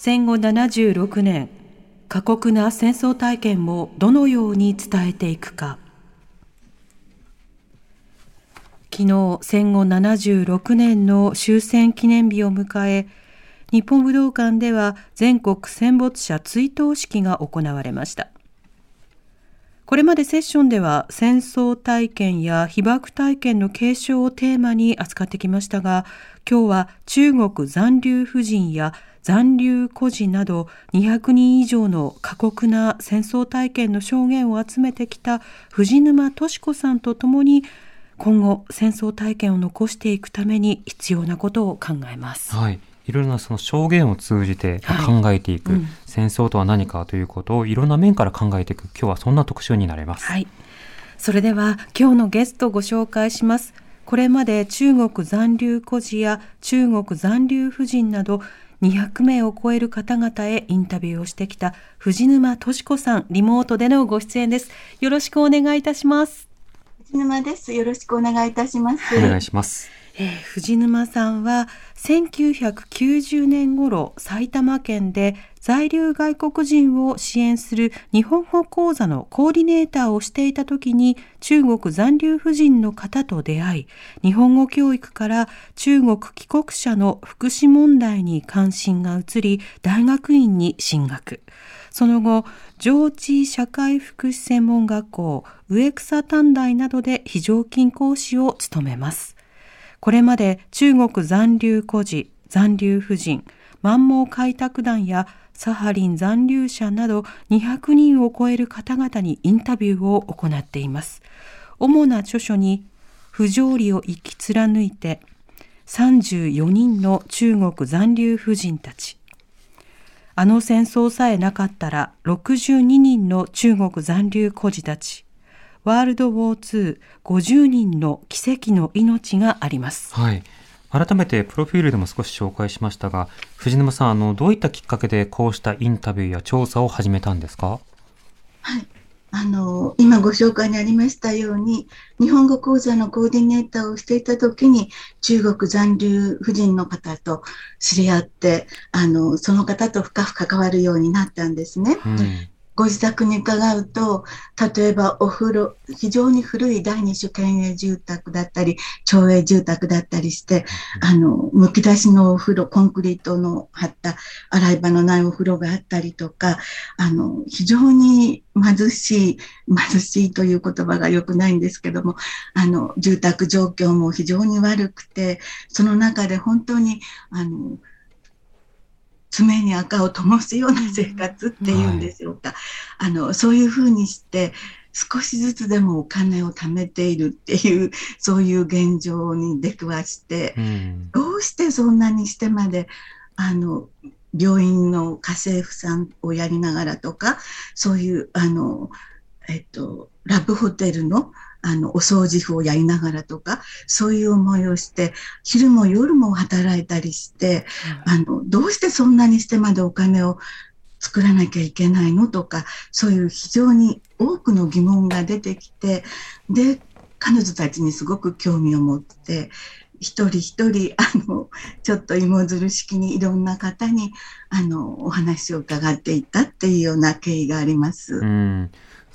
戦後76年過酷な戦争体験をどのように伝えていくか。昨日戦後76年の終戦記念日を迎え日本武道館では全国戦没者追悼式が行われました。これまでセッションでは戦争体験や被爆体験の継承をテーマに扱ってきましたが、今日は中国残留婦人や残留孤児など200人以上の過酷な戦争体験の証言を集めてきた藤沼敏子さんと共に今後戦争体験を残していくために必要なことを考えます。はい。いろいろなその証言を通じてはい考えていく、うん戦争とは何かということをいろんな面から考えていく、今日はそんな特集になります。はい。それでは今日のゲストをご紹介します。これまで中国残留孤児や中国残留婦人など200名を超える方々へインタビューをしてきた藤沼敏子さん、リモートでのご出演です。よろしくお願いいたします。藤沼です。よろしくお願いいたします。お願いします。えー藤沼さんは1990年頃埼玉県で在留外国人を支援する日本語講座のコーディネーターをしていた時に中国残留婦人の方と出会い日本語教育から中国帰国者の福祉問題に関心が移り大学院に進学。その後上智社会福祉専門学校植草短大などで非常勤講師を務めます。これまで中国残留孤児、残留婦人、満蒙開拓団やサハリン残留者など200人を超える方々にインタビューを行っています。主な著書に、不条理を生き貫いて、34人の中国残留婦人たち。あの戦争さえなかったら62人の中国残留孤児たち。ワールドウォー2、50人の奇跡の命があります。はい。改めてプロフィールでも少し紹介しましたが、藤沼さん、あの、どういったきっかけでこうしたインタビューや調査を始めたんですか？はい。あの、今ご紹介にありましたように、日本語講座のコーディネーターをしていた時に、中国残留婦人の方と知り合って、あの、その方と深く関わるようになったんですね。うん。ご自宅に伺うと、例えばお風呂、非常に古い第二種県営住宅だったり、町営住宅だったりして、あの、むき出しのお風呂、コンクリートの張った洗い場のないお風呂があったりとか、あの、非常に貧しい、貧しいという言葉が良くないんですけども、あの、住宅状況も非常に悪くて、その中で本当に、あの、爪に赤を灯すような生活っていうんでしょうか。あの、そういうふうにして、少しずつでもお金を貯めているっていう、そういう現状に出くわして、うん。どうしてそんなにしてまで、あの、病院の家政婦さんをやりながらとか、そういう、あの、えっと、ラブホテルの、あの、お掃除婦をやりながらとか、そういう思いをして、昼も夜も働いたりして、あの、どうしてそんなにしてまでお金を作らなきゃいけないのとか、そういう非常に多くの疑問が出てきて、で、彼女たちにすごく興味を持って、一人一人、あの、ちょっと芋づる式にいろんな方に、あの、お話を伺っていったっていうような経緯があります。うん。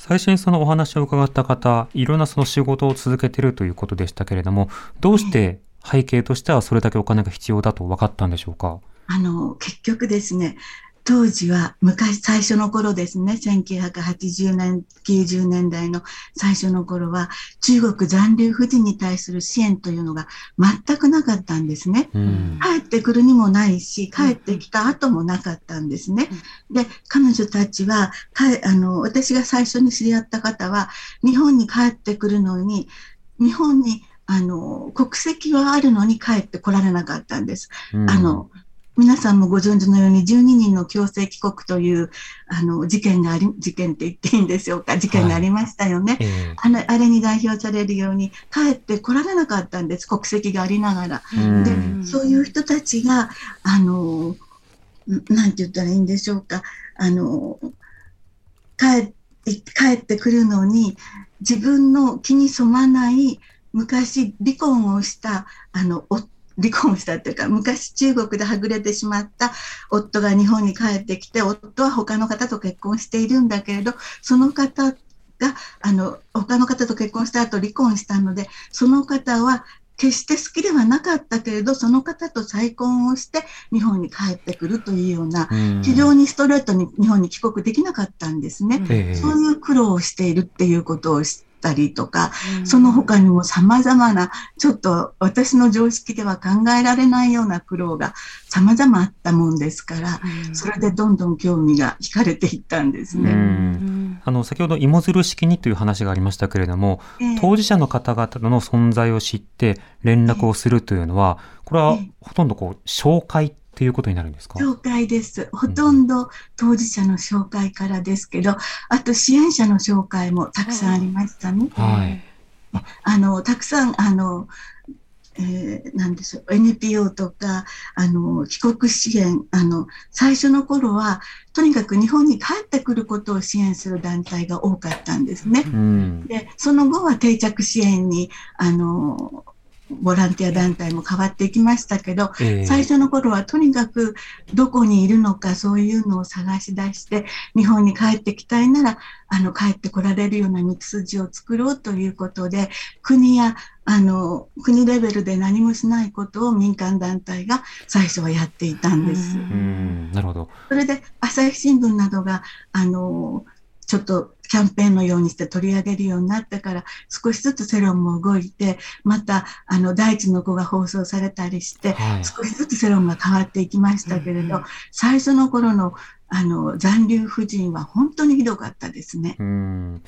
最初にそのお話を伺った方、いろんなその仕事を続けているということでしたけれども、どうして背景としてはそれだけお金が必要だと分かったんでしょうか？あの、結局ですね、当時は昔最初の頃ですね、1980年、90年代の最初の頃は中国残留婦人に対する支援というのが全くなかったんですね。うん。帰ってくるにもないし、帰ってきた後もなかったんですね。で、彼女たちは、かえあの、私が最初に知り合った方は、日本に帰ってくるのに、日本に、あの、国籍はあるのに帰ってこられなかったんです。うんあの、皆さんもご存知のように12人の強制帰国というあの事件があり、事件って言っていいんでしょうか、事件がありましたよね。ええ。あのあれに代表されるように帰ってこられなかったんです、国籍がありながら。うん。で、そういう人たちが、あの、んなんて言ったらいいんでしょうか、あの、帰って、帰ってくるのに、自分の気に染まない、昔離婚をした、あの、お離婚したっていうか、昔中国ではぐれてしまった夫が日本に帰ってきて、夫は他の方と結婚しているんだけれど、その方が、あの、他の方と結婚した後離婚したので、その方は決して好きではなかったけれど、その方と再婚をして日本に帰ってくるというような、うん非常にストレートに日本に帰国できなかったんですね。ええそういう苦労をしているっていうことを知ったりとか、その他にも様々な、ちょっと私の常識では考えられないような苦労が様々あったもんですから、それでどんどん興味が惹かれていったんですうね。ん。あの先ほど芋づる式にという話がありましたけれども、ええ。当事者の方々の存在を知って連絡をするというのは、これはええ。ほとんどこう紹介っていうことになるんですか？紹介です。ほとんど当事者の紹介からですけど、あと支援者の紹介もたくさんありましたね。はい。あの、たくさん、あの、えーなんでしょう、NPO とか、あの、帰国支援、あの、最初の頃は、とにかく日本に帰ってくることを支援する団体が多かったんですね。うん。で、その後は定着支援に、あの、ボランティア団体も変わっていきましたけど、ええ最初の頃はとにかくどこにいるのかそういうのを探し出して日本に帰ってきたいならあの帰ってこられるような道筋を作ろうということで国やあの国レベルで何もしないことを民間団体が最初はやっていたんです。うん、なるほど。それで朝日新聞などがあのちょっとキャンペーンのようにして取り上げるようになってから少しずつ世論も動いてまたあの第一の子が放送されたりしてはい。少しずつ世論が変わっていきましたけれど、最初の頃のあの残留婦人は本当にひどかったですね。うん。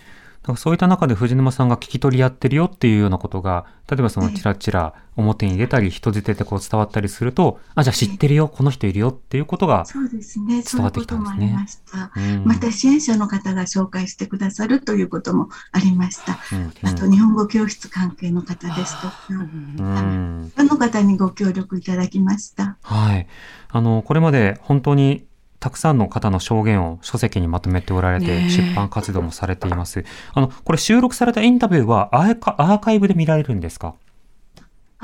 そういった中で藤沼さんが聞き取りやってるよっていうようなことが、例えばそのええチラチラ表に出たり、人づてでこう伝わったりすると、あ、じゃあ知ってるよ、この人いるよっていうことが、そうですね。そういう伝わってきたんですねました。うんまた支援者の方が紹介してくださるということもありました。うんあと日本語教室関係の方ですとか、うん。その方にご協力いただきました。はい。あの、これまで本当にたくさんの方の証言を書籍にまとめておられねて、え出版活動もされています。あの、これ収録されたインタビューはアーカアーカイブで見られるんですか？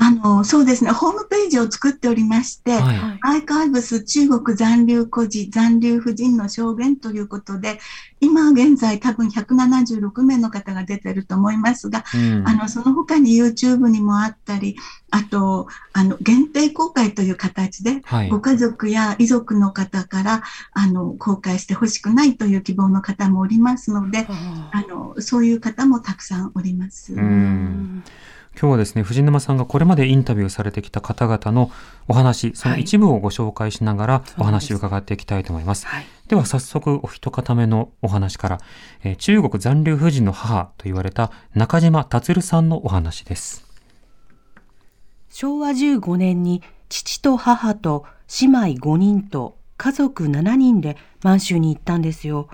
あの、そうですね。ホームページを作っておりまして、はい。アーカイブス中国残留孤児、残留婦人の証言ということで、今現在多分176名の方が出てると思いますが、うんあの、その他に YouTube にもあったり、あと、あの、限定公開という形で、はい。ご家族や遺族の方から、あの、公開してほしくないという希望の方もおりますので、あの、そういう方もたくさんおります。うん今日はですね、藤沼さんがこれまでインタビューされてきた方々のお話、その一部をご紹介しながらお話を伺っていきたいと思います。はい。では早速お一方目のお話から、えー中国残留婦人の母と言われた中島達さんのお話です。昭和15年に父と母と姉妹5人と家族7人で満州に行ったんですよ。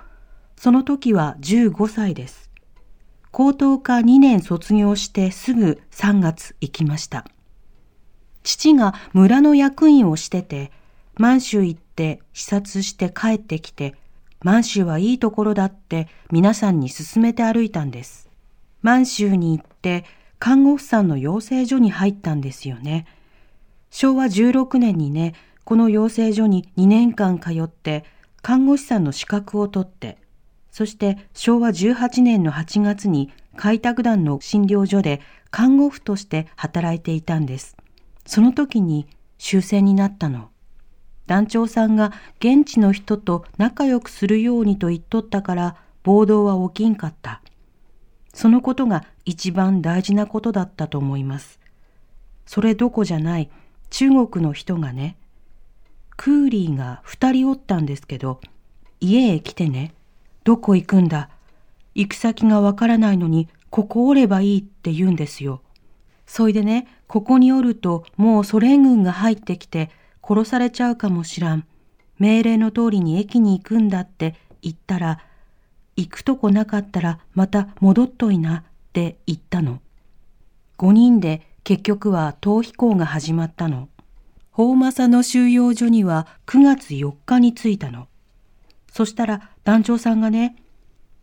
その時は15歳です。高等科2年卒業してすぐ3月行きました。父が村の役員をしてて、満州行って視察して帰ってきて、満州はいいところだって皆さんに勧めて歩いたんです。満州に行って看護婦さんの養成所に入ったんですよね。昭和16年にね、この養成所に2年間通って看護師さんの資格を取って、そして昭和18年の8月に開拓団の診療所で看護婦として働いていたんです。その時に終戦になったの。団長さんが現地の人と仲良くするようにと言っとったから暴動は起きんかった。そのことが一番大事なことだったと思います。それどこじゃない中国の人がね、クーリーが二人おったんですけど、家へ来てね、どこ行くんだ？行く先がわからないのに、ここおればいいって言うんですよ。そいでね、ここにおるともうソ連軍が入ってきて、殺されちゃうかもしらん。命令の通りに駅に行くんだって言ったら、行くとこなかったらまた戻っといなって言ったの。5人で結局は逃避行が始まったの。大政の収容所には9月4日に着いたの。そしたら団長さんがね、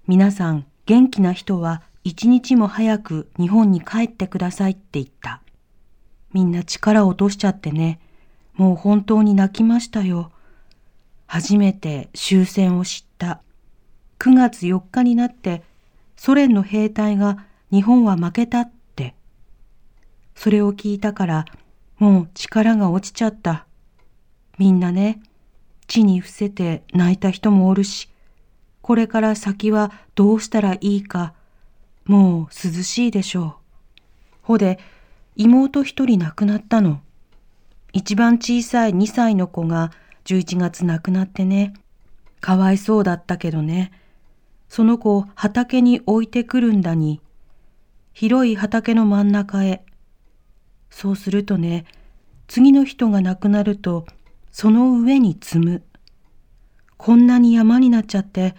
皆さん元気な人は一日も早く日本に帰ってくださいって言った。みんな力を落としちゃってね、もう本当に泣きましたよ。初めて終戦を知った。9月4日になってソ連の兵隊が日本は負けたって。それを聞いたからもう力が落ちちゃった。みんなね、地に伏せて泣いた人もおるし、これから先はどうしたらいいか、もう涼しいでしょう。ほで、妹一人亡くなったの。一番小さい2歳の子が11月亡くなってね。かわいそうだったけどね。その子を畑に置いてくるんだに。広い畑の真ん中へ。そうするとね、次の人が亡くなると、その上に積む。こんなに山になっちゃって、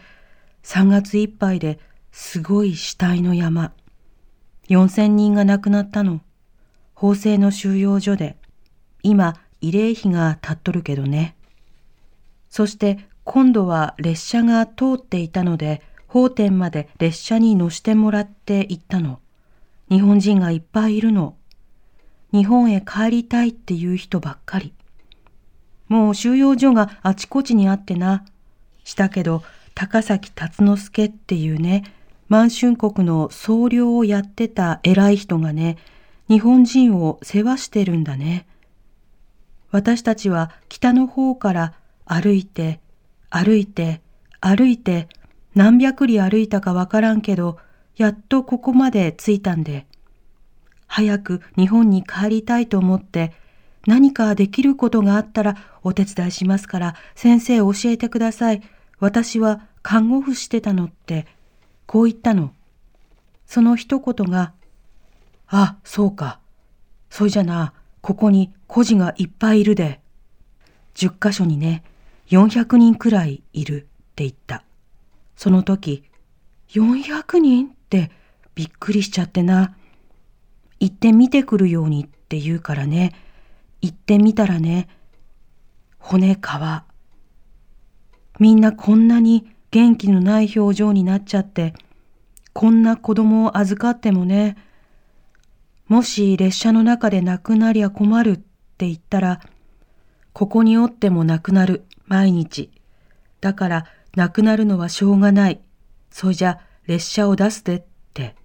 3月いっぱいですごい死体の山。4000人が亡くなったの。法制の収容所で。今、慰霊碑が立っとるけどね。そして今度は列車が通っていたので、法典まで列車に乗してもらって行ったの。日本人がいっぱいいるの。日本へ帰りたいっていう人ばっかり。もう収容所があちこちにあってな。したけど、高崎達之助っていうね、満春国の僧侶をやってた偉い人がね、日本人を世話してるんだね。私たちは北の方から歩いて、歩いて、歩いて、何百里歩いたかわからんけど、やっとここまで着いたんで。早く日本に帰りたいと思って、何かできることがあったらお手伝いしますから、先生教えてください。私は看護婦してたのって、こう言ったの。その一言が、あ、そうか。それじゃな、ここに孤児がいっぱいいるで。十箇所にね、400人くらいいるって言った。その時、400人ってびっくりしちゃってな。行ってみてくるようにって言うからね。行ってみたらね、骨皮。みんなこんなに元気のない表情になっちゃって、こんな子供を預かってもね、もし列車の中で亡くなりゃ困るって言ったら、ここにおっても亡くなる、毎日。だから亡くなるのはしょうがない。そいじゃ列車を出すでって。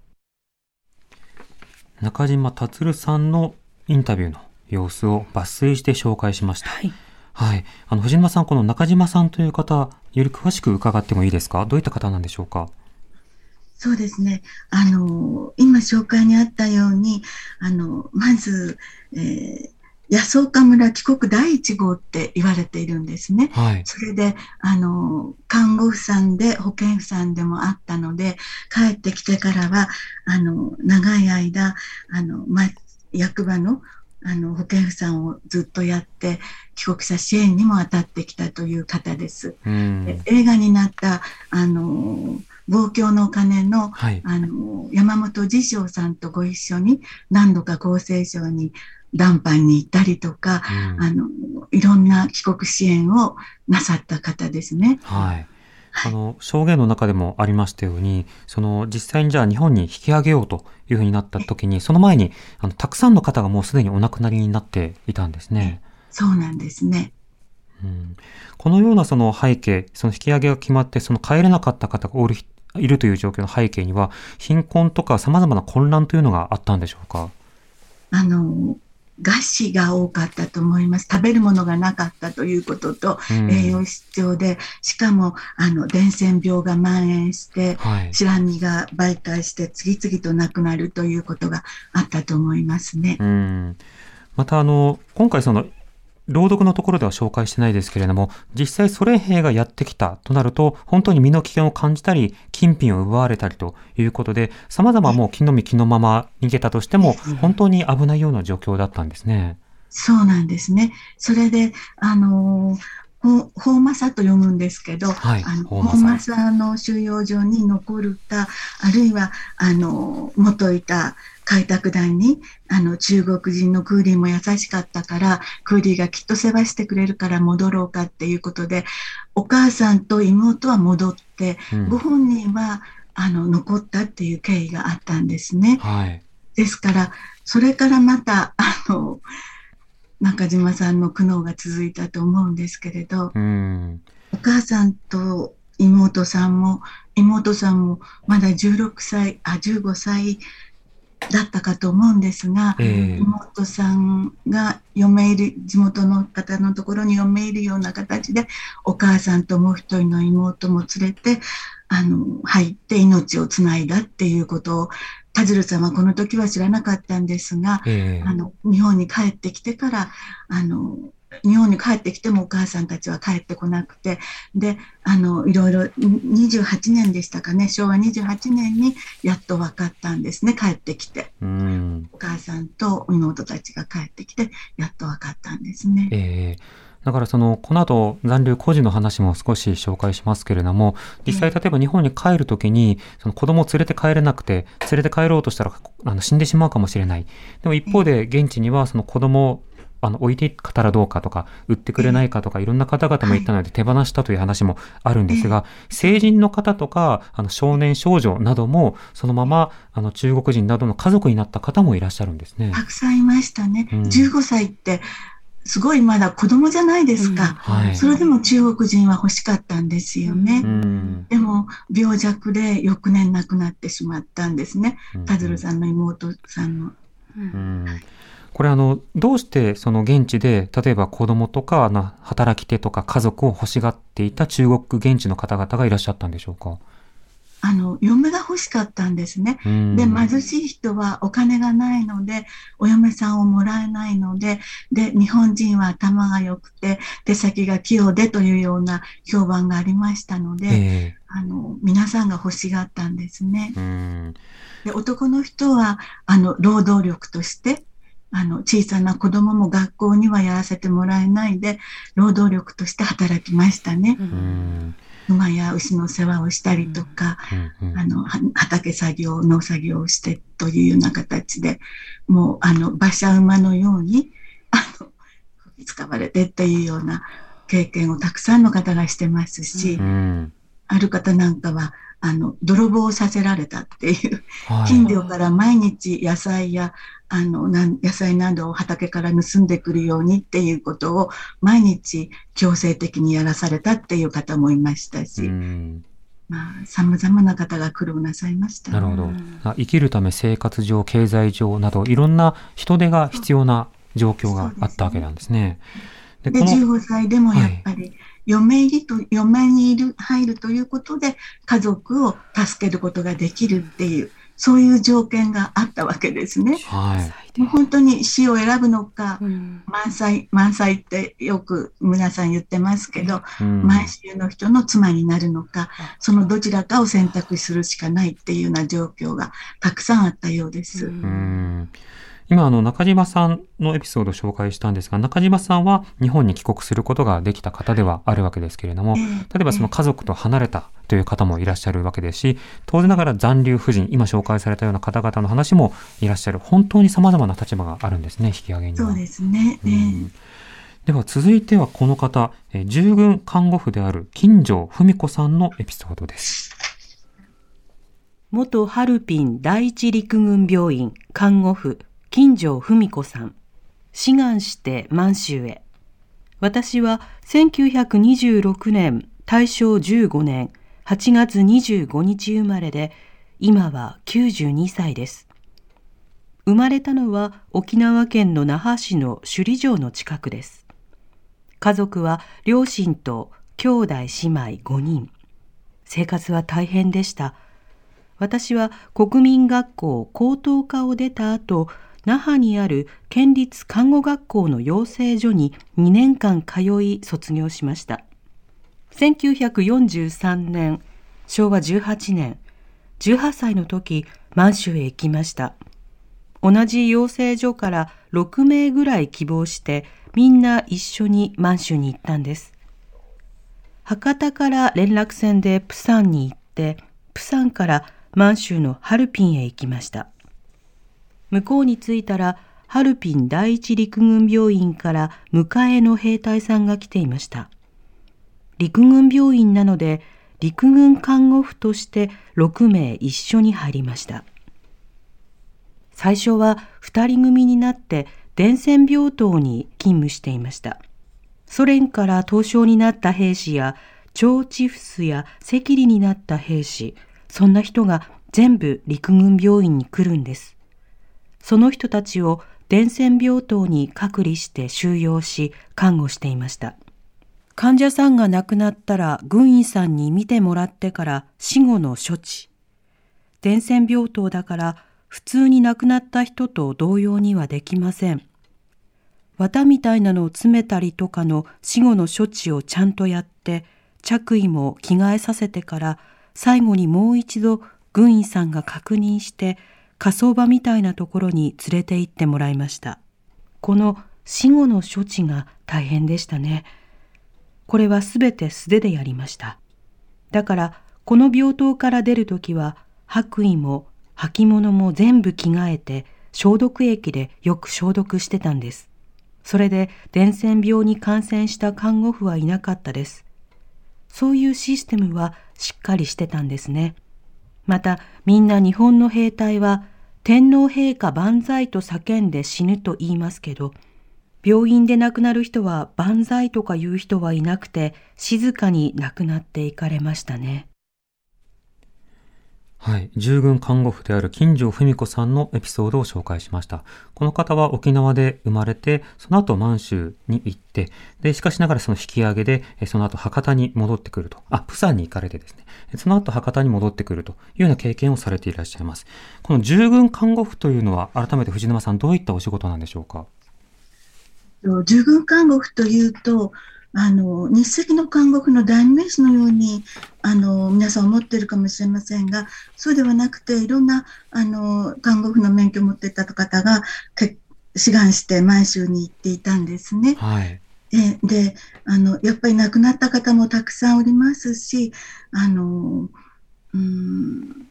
中島達さんのインタビューの様子を抜粋して紹介しました。はい。はい。あの、藤沼さん、この中島さんという方、より詳しく伺ってもいいですか？どういった方なんでしょうか？そうですね。あの、今紹介にあったように、あの、まず、えー、安岡村帰国第一号って言われているんですね。はい、それで、あの、看護婦さんで保健婦さんでもあったので、帰ってきてからは、あの、長い間、あの、ま、役場のあの保健婦さんをずっとやって帰国者支援にも当たってきたという方です。映画になったあの望郷の鐘のはい、あの山本次章さんとご一緒に何度か厚生省に談判に行ったりとか、うん、あのいろんな帰国支援をなさった方ですね。はいあの、証言の中でもありましたように、その、実際にじゃあ日本に引き上げようというふうになった時に、その前に、あの、たくさんの方がもうすでにお亡くなりになっていたんですね。そうなんですね。うん、このようなその背景、その引き上げが決まって、その帰れなかった方がおるいるという状況の背景には、貧困とか様々な混乱というのがあったんでしょうか？あの、餓死が多かったと思います。食べるものがなかったということと、うん、栄養失調で、しかも、あの、伝染病が蔓延して、はい、白身が媒介して次々と亡くなるということがあったと思いますね。うん、また、あの、今回その、朗読のところでは紹介してないですけれども、実際ソ連兵がやってきたとなると、本当に身の危険を感じたり、金品を奪われたりということで、様々もう気の身気のまま逃げたとしても、本当に危ないような状況だったんですね。そうなんですね。それで、あのほ法政と読むんですけど、はいあの法法政政の収容所に残るか、あるいは、あの、元いた開拓団に、あの、中国人のクーリーも優しかったから、クーリーがきっと世話してくれるから戻ろうかっていうことで、お母さんと妹は戻って、うんご本人は、あの、残ったっていう経緯があったんですね。はい。ですから、それからまた、あの、中島さんの苦悩が続いたと思うんですけれど、うん。お母さんと妹さんも、妹さんもまだ16歳、あ、15歳だったかと思うんですが、ええ。妹さんが嫁入り、地元の方のところに嫁入るような形で、お母さんともう一人の妹も連れて、あの、入って命をつないだっていうことを、田鶴さんはこの時は知らなかったんですが、ええ。あの、日本に帰ってきてから、あの、日本に帰ってきてもお母さんたちは帰ってこなくて、で、あの、いろいろ、28年でしたかね、昭和28年にやっと分かったんですね、帰ってきて。うん。お母さんと妹たちが帰ってきて、やっと分かったんですね。ええだからその、この後、残留孤児の話も少し紹介しますけれども、実際例えば日本に帰るときに、その子供を連れて帰れなくて、連れて帰ろうとしたら、あの死んでしまうかもしれない。でも一方で、現地にはその子供をあの置いていったらどうかとか、売ってくれないかとか、いろんな方々もいたので手放したという話もあるんですが、成人の方とか、あの少年少女なども、そのまま、あの中国人などの家族になった方もいらっしゃるんですね。たくさんいましたね。うん15歳って、すごいまだ子供じゃないですか。はい。それでも中国人は欲しかったんですよね。うん。でも、病弱で翌年亡くなってしまったんですね。田鶴さんの妹さんの。うんこれあの、どうしてその現地で、例えば子供とか、あの働き手とか家族を欲しがっていた中国現地の方々がいらっしゃったんでしょうか？あの、嫁が欲しかったんですね。うんで、貧しい人はお金がないので、お嫁さんをもらえないので、で、日本人は頭が良くて、手先が器用でというような評判がありましたので、えあの、皆さんが欲しがったんですねで、男の人は、あの、労働力として、あの、小さな子供も学校にはやらせてもらえないで、労働力として働きましたね。うん。馬や牛の世話をしたりとか、うんうん。あの、は畑作業、農作業をしてというような形で、もう、あの、馬車馬のように、あの、使われてっていうような経験をたくさんの方がしてますし、うん。ある方なんかは、あの、泥棒をさせられたっていう、はい近所から毎日野菜や、あの、なん野菜などを畑から盗んでくるようにっていうことを毎日強制的にやらされたっていう方もいましたし、うんまあ、様々な方が苦労なさいました。なるほど。あ生きるため生活上、経済上など、いろんな人手が必要な状況があったわけなんですね。でで、この15歳でもやっぱり、嫁入りと、嫁にいる、入るということで、家族を助けることができるっていう、そういう条件があったわけですね。はい。もう本当に死を選ぶのか、うん満載、満載ってよく皆さん言ってますけど、うん満州の人の妻になるのか、そのどちらかを選択するしかないっていうような状況がたくさんあったようです。うん今、あの、中島さんのエピソードを紹介したんですが、中島さんは日本に帰国することができた方ではあるわけですけれども、ええ例えばその家族と離れたという方もいらっしゃるわけですし、当然ながら残留婦人、今紹介されたような方々の話もいらっしゃる。本当に様々な立場があるんですね、引き上げには。そうですね。うええんでは続いてはこの方、えー従軍看護婦である金城文子さんのエピソードです。元ハルピン第一陸軍病院看護婦金城文子さん。志願して満州へ。私は1926年大正15年8月25日生まれで今は92歳です。生まれたのは沖縄県の那覇市の首里城の近くです。家族は両親と兄弟姉妹5人。生活は大変でした。私は国民学校高等科を出た後、那覇にある県立看護学校の養成所に2年間通い卒業しました。1943年、昭和18年、18歳の時、満州へ行きました。同じ養成所から6名ぐらい希望してみんな一緒に満州に行ったんです。博多から連絡船でプサンに行って、プサンから満州のハルピンへ行きました。向こうに着いたら、ハルピン第一陸軍病院から迎えの兵隊さんが来ていました。陸軍病院なので、陸軍看護婦として6名一緒に入りました。最初は2人組になって伝染病棟に勤務していました。ソ連から凍傷になった兵士や、腸チフスや赤痢になった兵士、そんな人が全部陸軍病院に来るんです。その人たちを伝染病棟に隔離して収容し、看護していました。患者さんが亡くなったら軍医さんに見てもらってから死後の処置。伝染病棟だから普通に亡くなった人と同様にはできません。綿みたいなのを詰めたりとかの死後の処置をちゃんとやって、着衣も着替えさせてから、最後にもう一度軍医さんが確認して、火葬場みたいなところに連れて行ってもらいました。この死後の処置が大変でしたね。これはすべて素手でやりました。だから、この病棟から出るときは、白衣も履物も全部着替えて消毒液でよく消毒してたんです。それで伝染病に感染した看護婦はいなかったです。そういうシステムはしっかりしてたんですね。またみんな日本の兵隊は天皇陛下万歳と叫んで死ぬと言いますけど、病院で亡くなる人は万歳とか言う人はいなくて静かに亡くなっていかれましたね。はい。従軍看護婦である金城文子さんのエピソードを紹介しました。この方は沖縄で生まれて、その後満州に行って、で、しかしながらその引き上げで、その後博多に戻ってくると。あ、プサンに行かれてですね。その後博多に戻ってくるというような経験をされていらっしゃいます。この従軍看護婦というのは、改めて藤沼さんどういったお仕事なんでしょうか？従軍看護婦というと、あの日赤の看護婦の代名詞のようにあの皆さん思っているかもしれませんがそうではなくていろんなあの看護婦の免許を持っていた方が志願して満州に行っていたんですね。はいえであのやっぱり亡くなった方もたくさんおりますしあのうん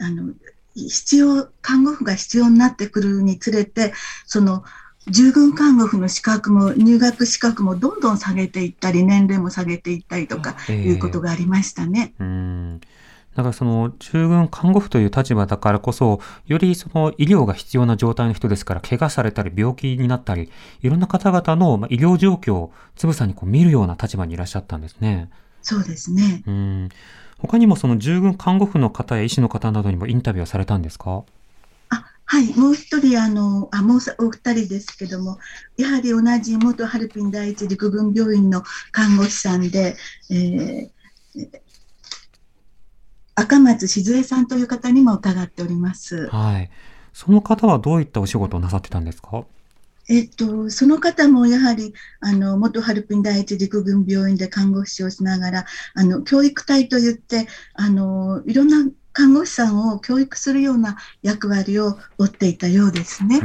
あの必要看護婦が必要になってくるにつれてその従軍看護婦の資格も入学資格もどんどん下げていったり年齢も下げていったりとかいうことがありましたね。えー、うんだからその従軍看護婦という立場だからこそ、よりその医療が必要な状態の人ですから、怪我されたり病気になったり、いろんな方々の医療状況をつぶさにこう見るような立場にいらっしゃったんですね。そうですね。うん。他にもその従軍看護婦の方や医師の方などにもインタビューをされたんですか？はい、もう一人、あの、あ、もうお二人ですけども、やはり同じ元ハルピン第一陸軍病院の看護師さんで、えー、赤松静江さんという方にも伺っております。はい。その方はどういったお仕事をなさってたんですか？えっと、その方もやはり、あの、元ハルピン第一陸軍病院で看護師をしながら、あの、教育隊といって、あの、いろんな看護師さんを教育するような役割を負っていたようですね。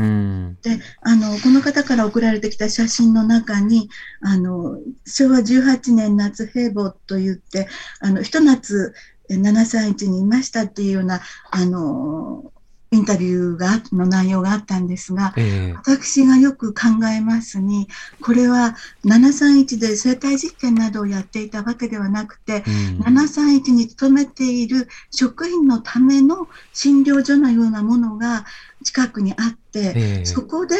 であのこの方から送られてきた写真の中にあの昭和18年夏平母といってあのひと夏731にいましたっていうようなあのインタビューがの内容があったんですが、えー、私がよく考えますに、これは731で生体実験などをやっていたわけではなくて、うん、731に勤めている職員のための診療所のようなものが近くにあって、えー、そこで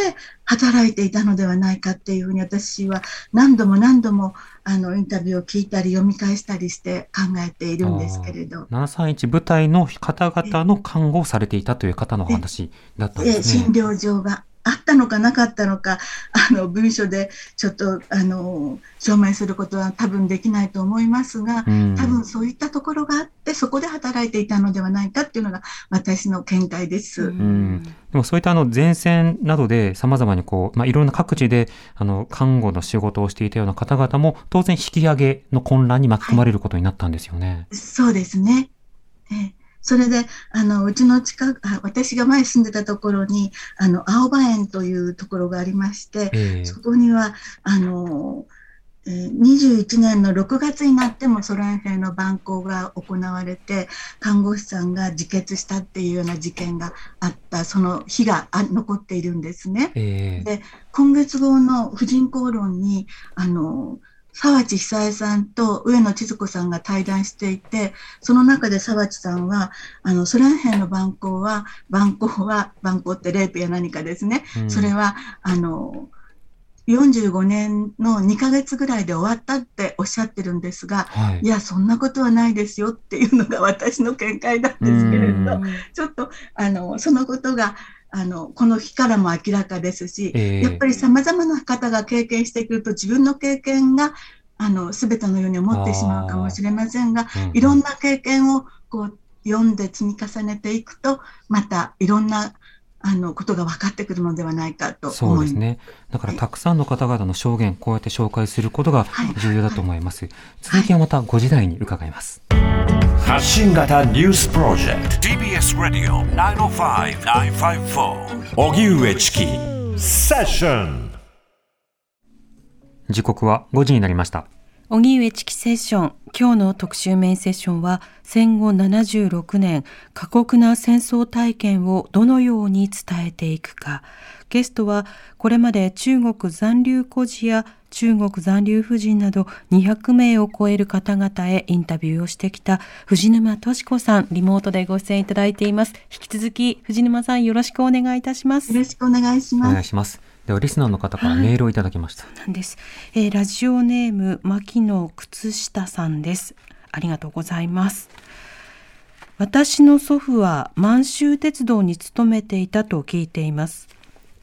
働いていたのではないかっていうふうに私は何度も何度もあのインタビューを聞いたり読み返したりして考えているんですけれど。731部隊の方々の看護をされていたという方の話だったんですね。診療所があったのかなかったのか、あの文書でちょっとあの証明することは多分できないと思いますが、うん、多分そういったところがあって、そこで働いていたのではないかっていうのが私の見解です。うん、でもそういったあの前線などで様々にこう、まあ、いろんな各地であの看護の仕事をしていたような方々も当然引き上げの混乱に巻き込まれることになったんですよね。はい、そうですね。えそれで、あの、うちの近く、あ私が前住んでたところに、あの、青葉園というところがありまして、ええそこには、あの、えー21年の6月になってもソ連兵の蛮行が行われて、看護師さんが自決したっていうような事件があった、その日があ残っているんですね。ええで今月号の婦人公論に、あの、沢地久恵さんと上野千鶴子さんが対談していて、その中で沢地さんは、あの、ソ連兵の蛮行は、蛮行は、蛮行ってレイプや何かですね。うん。それは、あの、45年の2ヶ月ぐらいで終わったっておっしゃってるんですが、はい。いや、そんなことはないですよっていうのが私の見解なんですけれうん。ど、ちょっと、あの、そのことが、あの、この日からも明らかですし、ええやっぱり様々な方が経験してくると自分の経験が、あの、すべてのように思ってしまうかもしれませんが、うんいろんな経験をこう読んで積み重ねていくと、またいろんな、あの、ことが分かってくるのではないかとそう思います。ですね。だからたくさんの方々の証言、こうやって紹介することがはい重要だと思います。続きはまた5時台に伺います。発信型ニュースプロジェク TBS Radio 905-954ト荻上チキ。セッション時刻は5時になりました。荻上チキセッション。今日の特集メインセッションは戦後76年過酷な戦争体験をどのように伝えていくか。ゲストはこれまで中国残留孤児や中国残留婦人など200名を超える方々へインタビューをしてきた藤沼敏子さんリモートでご出演いただいています。引き続き藤沼さんよろしくお願いいたします。よろしくお願いしおます。願いします。では、リスナーの方からメールをいただきました。なんです、えーラジオネーム牧野靴下さんです。ありがとうございます。私の祖父は満州鉄道に勤めていたと聞いています。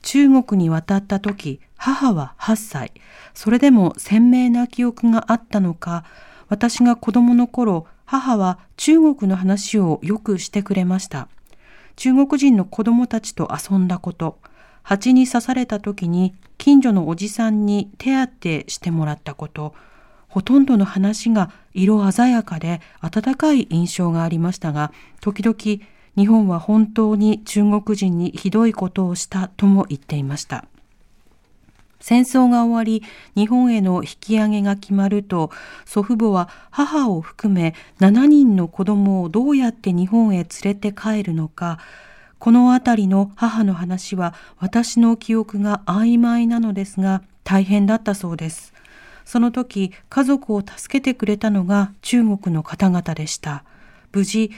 中国に渡った時母は8歳。それでも鮮明な記憶があったのか私が子供の頃母は中国の話をよくしてくれました。中国人の子供たちと遊んだこと、蜂に刺された時に近所のおじさんに手当てしてもらったこと、ほとんどの話が色鮮やかで温かい印象がありましたが、時々日本は本当に中国人にひどいことをしたとも言っていました。戦争が終わり日本への引き上げが決まると祖父母は母を含め7人の子供をどうやって日本へ連れて帰るのかこのあたりの母の話は私の記憶が曖昧なのですが大変だったそうです。その時家族を助けてくれたのが中国の方々でした。無事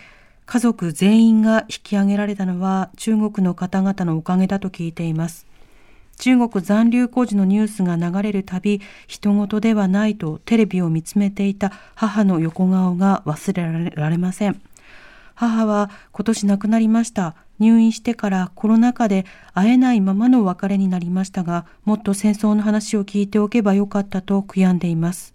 家族全員が引き上げられたのは中国の方々のおかげだと聞いています。中国残留孤児のニュースが流れるたび人事ではないとテレビを見つめていた母の横顔が忘れられません。母は今年亡くなりました。入院してからコロナ禍で会えないままの別れになりましたがもっと戦争の話を聞いておけばよかったと悔やんでいます。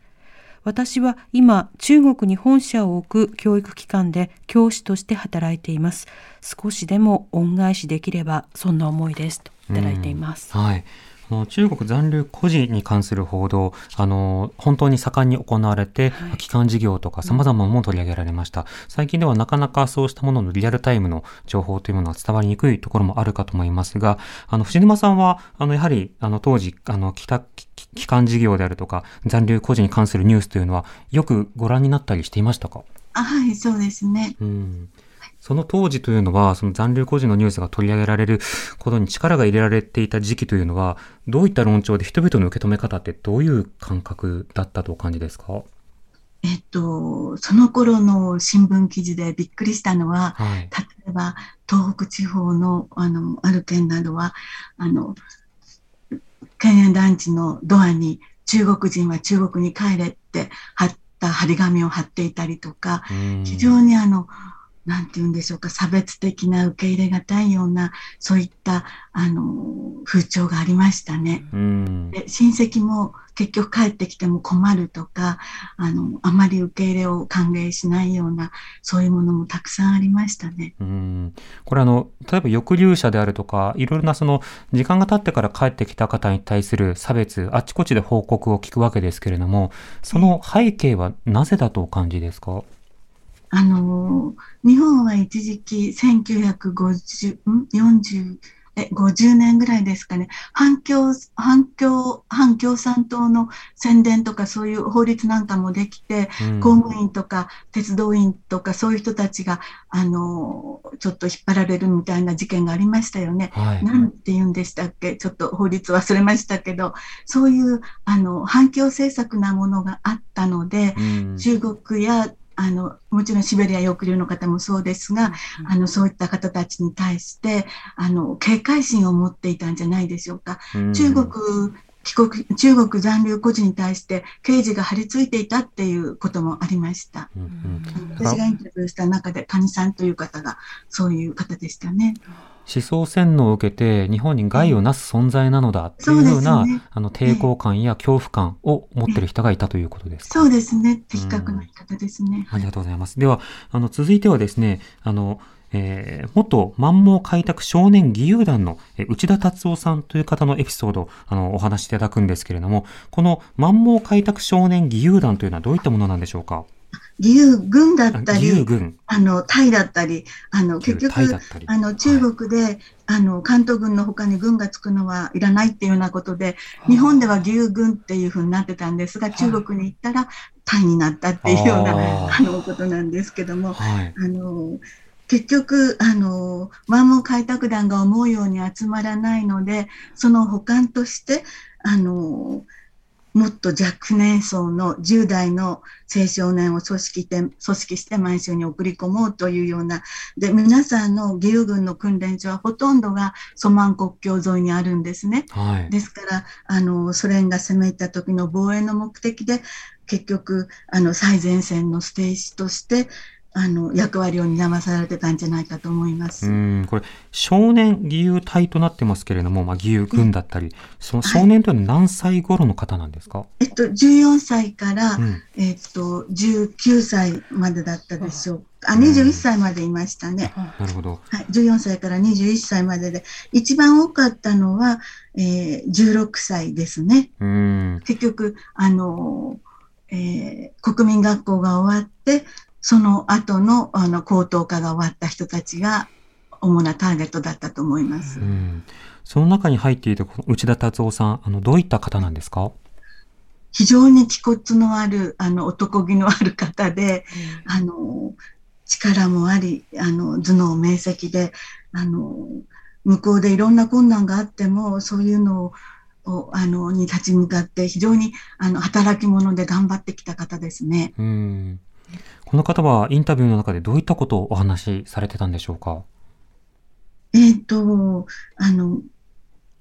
私は今中国に本社を置く教育機関で教師として働いています。少しでも恩返しできればそんな思いです。といただいています、はい。中国残留孤児に関する報道、あの、本当に盛んに行われて、はい機関事業とか様々なも取り上げられました。最近ではなかなかそうしたもののリアルタイムの情報というものは伝わりにくいところもあるかと思いますが、あの、藤沼さんは、あの、やはり、あの、当時、あの、帰宅、き機関事業であるとか、残留孤児に関するニュースというのは、よくご覧になったりしていましたか？あはい、そうですね。うんその当時というのは、その残留孤児のニュースが取り上げられることに力が入れられていた時期というのは、どういった論調で人々の受け止め方ってどういう感覚だったとお感じですか？えっと、その頃の新聞記事でびっくりしたのは、はい。例えば東北地方のあのある県などはあの県営団地のドアに中国人は中国に帰れって貼った張り紙を貼っていたりとか非常にあのなんて言うんでしょうか差別的な受け入れがたいようなそういったあの風潮がありましたね。うん。で親戚も結局帰ってきても困るとかあのあまり受け入れを歓迎しないようなそういうものもたくさんありましたね。うん。これあの、例えば抑留者であるとか、いろいろなその、時間が経ってから帰ってきた方に対する差別、あちこちで報告を聞くわけですけれども、その背景はなぜだとお感じですか？あの、日本は一時期1950、ん ?40、え、50年ぐらいですかね。反共、反共、反共産党の宣伝とかそういう法律なんかもできて、うん公務員とか鉄道員とかそういう人たちが、あの、ちょっと引っ張られるみたいな事件がありましたよね。はい。なんて言うんでしたっけ？ちょっと法律忘れましたけど、そういう、あの、反共政策なものがあったので、うん中国や、あの、もちろんシベリア抑留の方もそうですが、あの、そういった方たちに対して、あの、警戒心を持っていたんじゃないでしょうか。うん中国、帰国、中国残留孤児に対して刑事が張り付いていたっていうこともありました。うんうん私がインタビューした中で、谷さんという方が、そういう方でしたね。思想洗脳を受けて日本に害をなす存在なのだっていうような、ねあの抵抗感や恐怖感を持ってる人がいたということですか？そうですね。的確な言い方ですね。ありがとうございます。では、あの、続いてはですね、あの、えー元満蒙開拓少年義勇団のえー内田達夫さんという方のエピソードをあのお話しいただくんですけれども、この満蒙開拓少年義勇団というのはどういったものなんでしょうか？義勇軍だあったり、軍、あの、タイだったり、あの、結局。あの、中国で、あの、関東軍の他に軍がつくのはいらないっていうようなことで、日本では義勇軍っていうふうになってたんですが、中国に行ったらタイになったっていうような、あの、ことなんですけども、はい。あの、結局、あの、満蒙開拓団が思うように集まらないので、その補完として、あの、もっと若年層の10代の青少年を組織して、組織して満州に送り込もうというような、で、皆さんの義勇軍の訓練所はほとんどがソマン国境沿いにあるんですね。はい。ですから、あの、ソ連が攻め入った時の防衛の目的で、結局、あの、最前線のステージとして、あの、役割を担わされてたんじゃないかと思います。うん、これ、少年義勇隊となってますけれども、まあ、義勇軍だったり、その少年というのは何歳頃の方なんですか、えっと、14歳から、うん。えっと、19歳までだったでしょう。あ、21歳までいましたね。なるほど。はい、14歳から21歳までで、一番多かったのは、えー16歳ですね。うん。結局、あの、えー国民学校が終わって、その後の、あの、高等科が終わった人たちが、主なターゲットだったと思います。うん。その中に入っていたこの内田達夫さん、あの、どういった方なんですか？非常に気骨のある、あの、男気のある方で、あの、力もあり、あの、頭脳明晰で、あの、向こうでいろんな困難があっても、そういうのを、をあの、に立ち向かって、非常に、あの、働き者で頑張ってきた方ですね。うん。この方はインタビューの中でどういったことをお話しされてたんでしょうか？えっ、と、あの、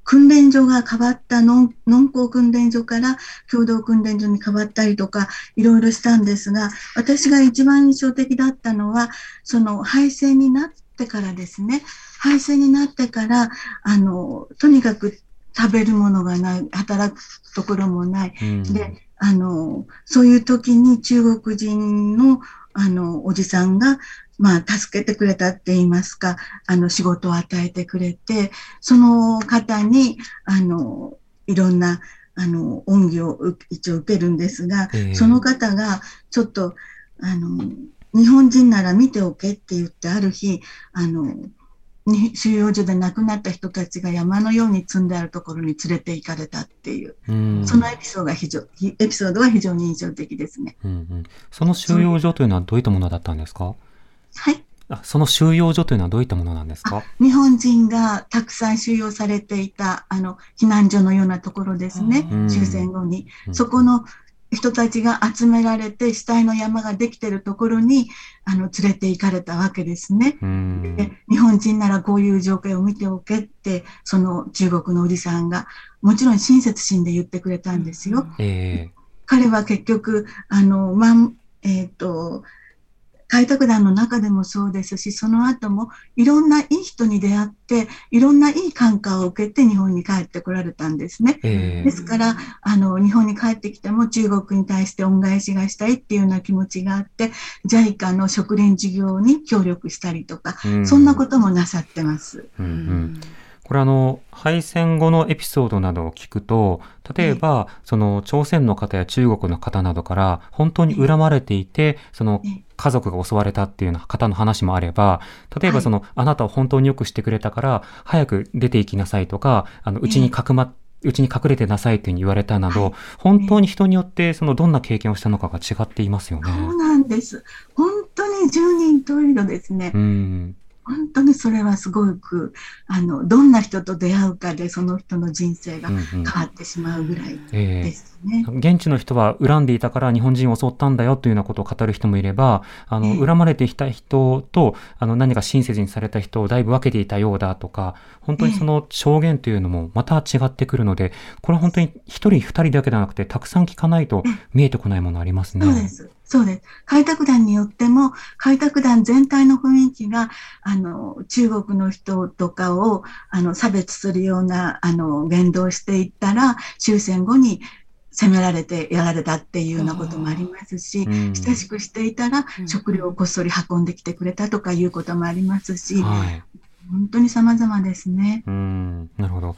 訓練所が変わった農農工訓練所から共同訓練所に変わったりとか、いろいろしたんですが、私が一番印象的だったのは、その敗戦になってからですね、敗戦になってから、あの、とにかく食べるものがない、働くところもない。うん。で、あの、そういう時に中国人の、あの、おじさんが、まあ、助けてくれたって言いますか、あの、仕事を与えてくれて、その方に、あの、いろんな、あの、恩義をう一応受けるんですが、ええ。その方が、ちょっと、あの、日本人なら見ておけって言って、ある日、あの、に収容所で亡くなった人たちが山のように積んであるところに連れて行かれたっていう、うんそのエピソードが非常、エピソードは非常に印象的ですね。うんうん。その収容所というのはどういったものだったんですか？はい。あその収容所というのはどういったものなんですか？日本人がたくさん収容されていた、あの、避難所のようなところですねうん。終戦後に。うんそこの人たちが集められて、死体の山ができているところに、あの、連れて行かれたわけですね。うん。で日本人ならこういう情景を見ておけって、その中国のおじさんが、もちろん親切心で言ってくれたんですよ。え彼は結局、あの、まん、えっ、と、開拓団の中でもそうですし、その後もいろんないい人に出会って、いろんないい感化を受けて日本に帰ってこられたんですね。ええ。ですから、あの、日本に帰ってきても中国に対して恩返しがしたいっていうような気持ちがあって、JICA の食連事業に協力したりとか、うん。そんなこともなさってます。うんうん。これあの、敗戦後のエピソードなどを聞くと、例えば、その朝鮮の方や中国の方などから本当に恨まれていて、そのええ家族が襲われたっていうような方の話もあれば、例えばその、あなたを本当によくしてくれたから、早く出て行きなさいとか、あの、うちにかくま、うちに隠れてなさいっていうふうに言われたなど、はい本当に人によってそのどんな経験をしたのかが違っていますよね。そうなんです。本当に十人十色ですね。うん。本当にそれはすごく、あの、どんな人と出会うかで、その人の人生がうんうん変わってしまうぐらいええですね。現地の人は恨んでいたから日本人を襲ったんだよというようなことを語る人もいれば、あの、ええ恨まれてきた人と、あの、何か親切にされた人をだいぶ分けていたようだとか、本当にその証言というのもまた違ってくるので、これは本当に一人二人だけではなくて、たくさん聞かないと見えてこないものありますね。そうです。そうです。開拓団によっても、開拓団全体の雰囲気が、あの、中国の人とかを、あの、差別するような、あの、言動をしていったら、終戦後に攻められてやられたっていうようなこともありますし、うん親しくしていたらうん食料をこっそり運んできてくれたとかいうこともありますし、はい。本当に様々ですね。うん、なるほど。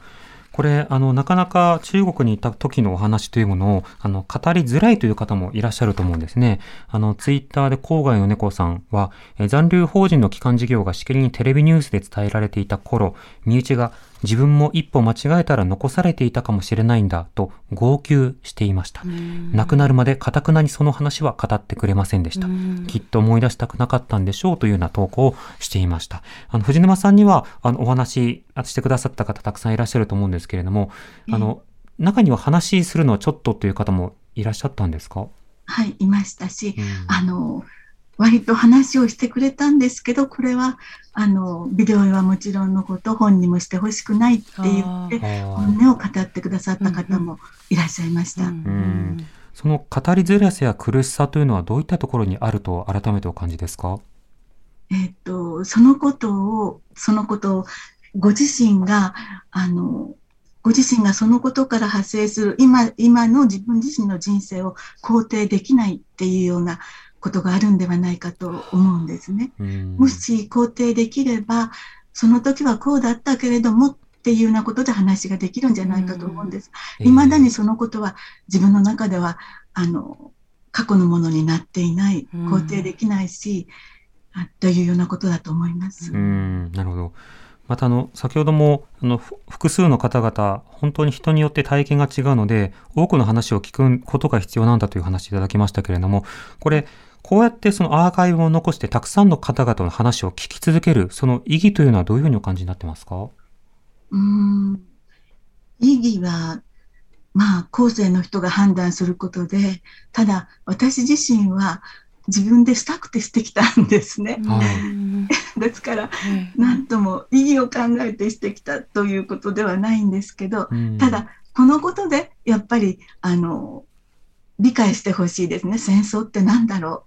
これ、あの、なかなか中国にいた時のお話というものを、あの、語りづらいという方もいらっしゃると思うんですね。あの、ツイッターで郊外の猫さんは、えー残留法人の基幹事業がしきりにテレビニュースで伝えられていた頃、身内が自分も一歩間違えたら残されていたかもしれないんだと号泣していました。亡くなるまで堅くなにその話は語ってくれませんでした。きっと思い出したくなかったんでしょうというような投稿をしていました。あの、藤沼さんには、あの、お話してくださった方たくさんいらっしゃると思うんですけれども、あの、中には話するのはちょっとという方もいらっしゃったんですか、はい、いましたし、うんあの、割と話をしてくれたんですけど、これは、あの、ビデオはもちろんのこと、本にもしてほしくないって言って、本音を語ってくださった方もいらっしゃいました。ん。その語りづらさや苦しさというのはどういったところにあると改めてお感じですか？えっと、そのことを、そのことを、ご自身が、あの、ご自身がそのことから発生する今、今の自分自身の人生を肯定できないっていうようなことがあるんではないかと思うんですね。うんもし肯定できれば、その時はこうだったけれどもっていうようなことで話ができるんじゃないかと思うんです。えー未だにそのことは自分の中では、あの、過去のものになっていない、うん肯定できないし、あというようなことだと思います。うん、なるほど。またあの、先ほども、あの、ふ複数の方々、本当に人によって体験が違うので、多くの話を聞くことが必要なんだという話いただきましたけれども、これ、こうやってそのアーカイブを残してたくさんの方々の話を聞き続ける、その意義というのはどういうふうにお感じになってますか？うーん。意義は、まあ、後世の人が判断することで、ただ、私自身は自分でしたくてしてきたんですね。はい。ですから、なんとも意義を考えてしてきたということではないんですけど、うん。ただ、このことでやっぱり、あの、理解してほしいですね。戦争って何だろう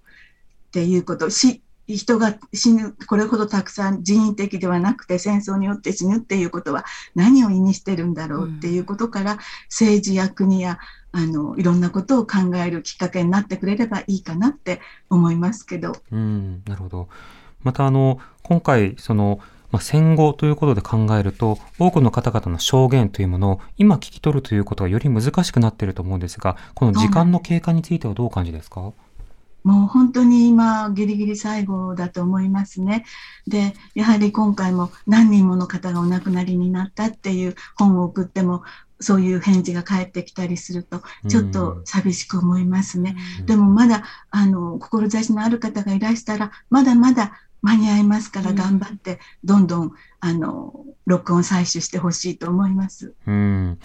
っていうこと。し人が死ぬ、これほどたくさん人為的ではなくて戦争によって死ぬっていうことは何を意味してるんだろうっていうことから、政治や国や、あの、いろんなことを考えるきっかけになってくれればいいかなって思いますけど。うん、なるほど。またあの、今回、その、まあ、戦後ということで考えると、多くの方々の証言というものを今聞き取るということがより難しくなっていると思うんですが、この時間の経過についてはどうお感じですか？もう本当に今、ギリギリ最後だと思いますね。で、やはり今回も何人もの方がお亡くなりになったっていう本を送っても、そういう返事が返ってきたりすると、ちょっと寂しく思いますね。うんでもまだ、あの、志のある方がいらしたら、まだまだ間に合いますからうん頑張って、どんどん、あの、録音採取してほしいと思います。うん。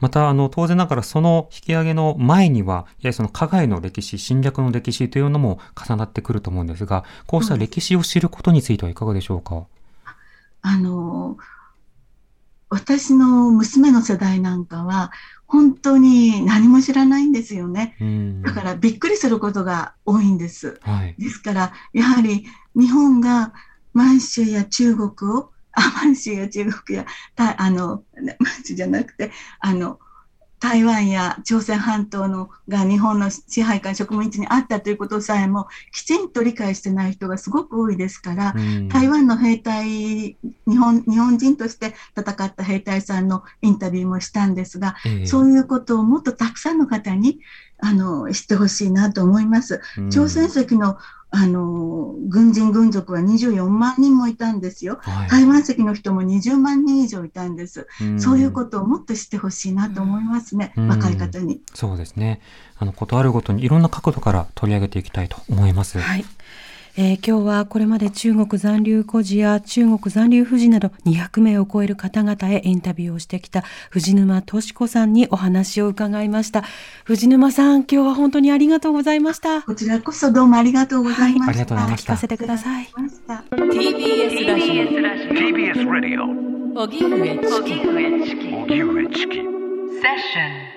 また、あの、当然ながらその引き上げの前には、やはりその加害の歴史、侵略の歴史というのも重なってくると思うんですが、こうした歴史を知ることについてはいかがでしょうか？あの、私の娘の世代なんかは、本当に何も知らないんですよね。うん。だからびっくりすることが多いんです。はい。ですから、やはり日本が満州や中国を、あ、満州や中国や、たあの、満州じゃなくて、あの、台湾や朝鮮半島のが日本の支配下植民地にあったということさえもきちんと理解してない人がすごく多いですから、うん。台湾の兵隊、日本日本人として戦った兵隊さんのインタビューもしたんですが、ええ。そういうことをもっとたくさんの方にあの知ってほしいなと思います。うん。朝鮮石のあの、軍人軍属は24万人もいたんですよ。はい台湾籍の人も20万人以上いたんです。んそういうことをもっと知ってほしいなと思いますね。うん若い方に。そうですね。あの、ことあるごとにいろんな角度から取り上げていきたいと思います。はい。えー今日はこれまで中国残留孤児や中国残留婦人など200名を超える方々へインタビューをしてきた藤沼敏子さんにお話を伺いました。藤沼さん、今日は本当にありがとうございました。こちらこそどうもありがとうございました。ありがとうございました聞かせてください。TBS ラジ TBS ラジオオ荻上チキ荻上チキセッション